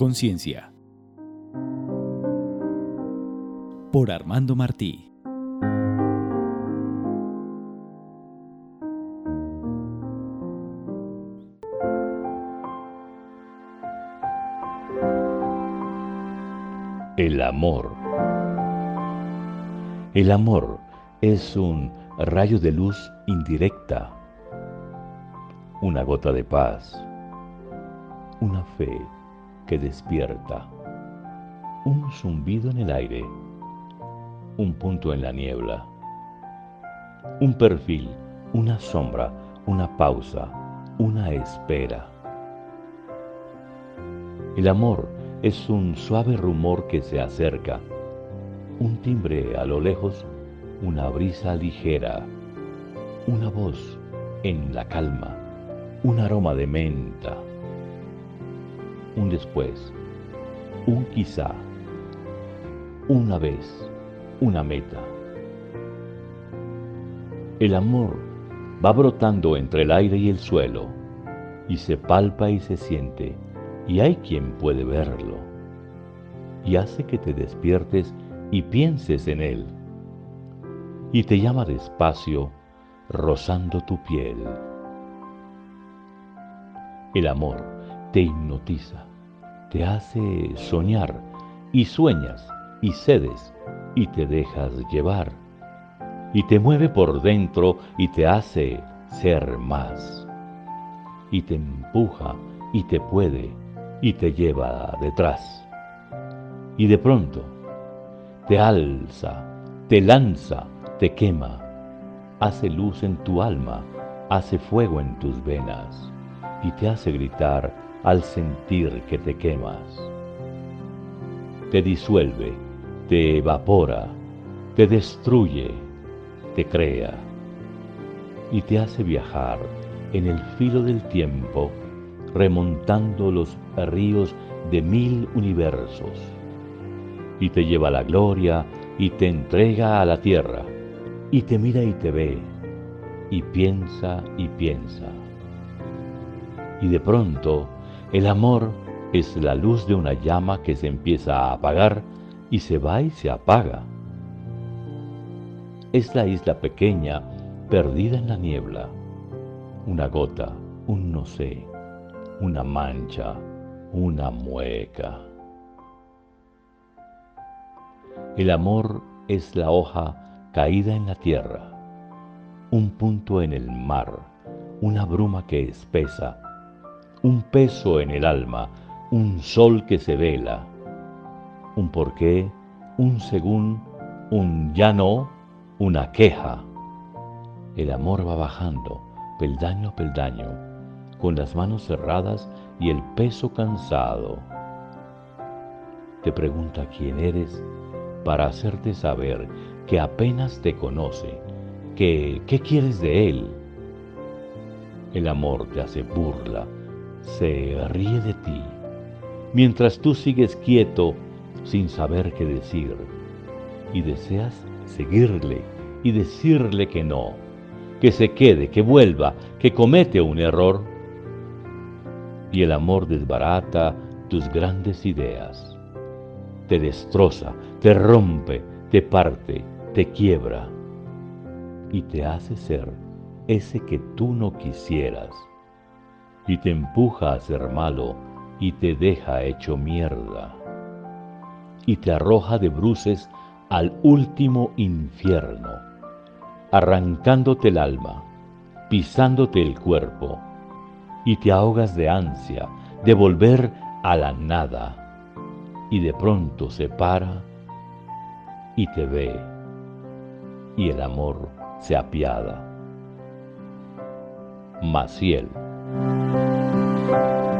Conciencia. Por Armando Martí. El amor. El amor es un rayo de luz indirecta, una gota de paz, una fe que despierta, un zumbido en el aire, un punto en la niebla, un perfil, una sombra, una pausa, una espera. El amor es un suave rumor que se acerca, un timbre a lo lejos, una brisa ligera, una voz en la calma, un aroma de menta, un después, un quizá, una vez, una meta. El amor va brotando entre el aire y el suelo, y se palpa y se siente, y hay quien puede verlo, y hace que te despiertes y pienses en él, y te llama despacio, rozando tu piel. El amor te hipnotiza, te hace soñar y sueñas y cedes y te dejas llevar y te mueve por dentro y te hace ser más y te empuja y te puede y te lleva detrás y de pronto te alza, te lanza, te quema, hace luz en tu alma, hace fuego en tus venas y te hace gritar al sentir que te quemas. Te disuelve, te evapora, te destruye, te crea y te hace viajar en el filo del tiempo, remontando los ríos de mil universos. Y te lleva a la gloria y te entrega a la tierra, y te mira y te ve, y piensa y piensa. Y de pronto el amor es la luz de una llama que se empieza a apagar y se va y se apaga. Es la isla pequeña perdida en la niebla, una gota, un no sé, una mancha, una mueca. El amor es la hoja caída en la tierra, un punto en el mar, una bruma que espesa, un peso en el alma, un sol que se vela, un porqué, un según, un ya no, una queja. El amor va bajando, peldaño a peldaño, con las manos cerradas y el peso cansado. Te pregunta quién eres para hacerte saber que apenas te conoce, que qué quieres de él. El amor te hace burla, se ríe de ti, mientras tú sigues quieto sin saber qué decir, y deseas seguirle y decirle que no, que se quede, que vuelva, que comete un error. Y el amor desbarata tus grandes ideas, te destroza, te rompe, te parte, te quiebra, y te hace ser ese que tú no quisieras y te empuja a ser malo y te deja hecho mierda y te arroja de bruces al último infierno, arrancándote el alma, pisándote el cuerpo, y te ahogas de ansia de volver a la nada, y de pronto se para y te ve, y el amor se apiada. Maciel. Thank you.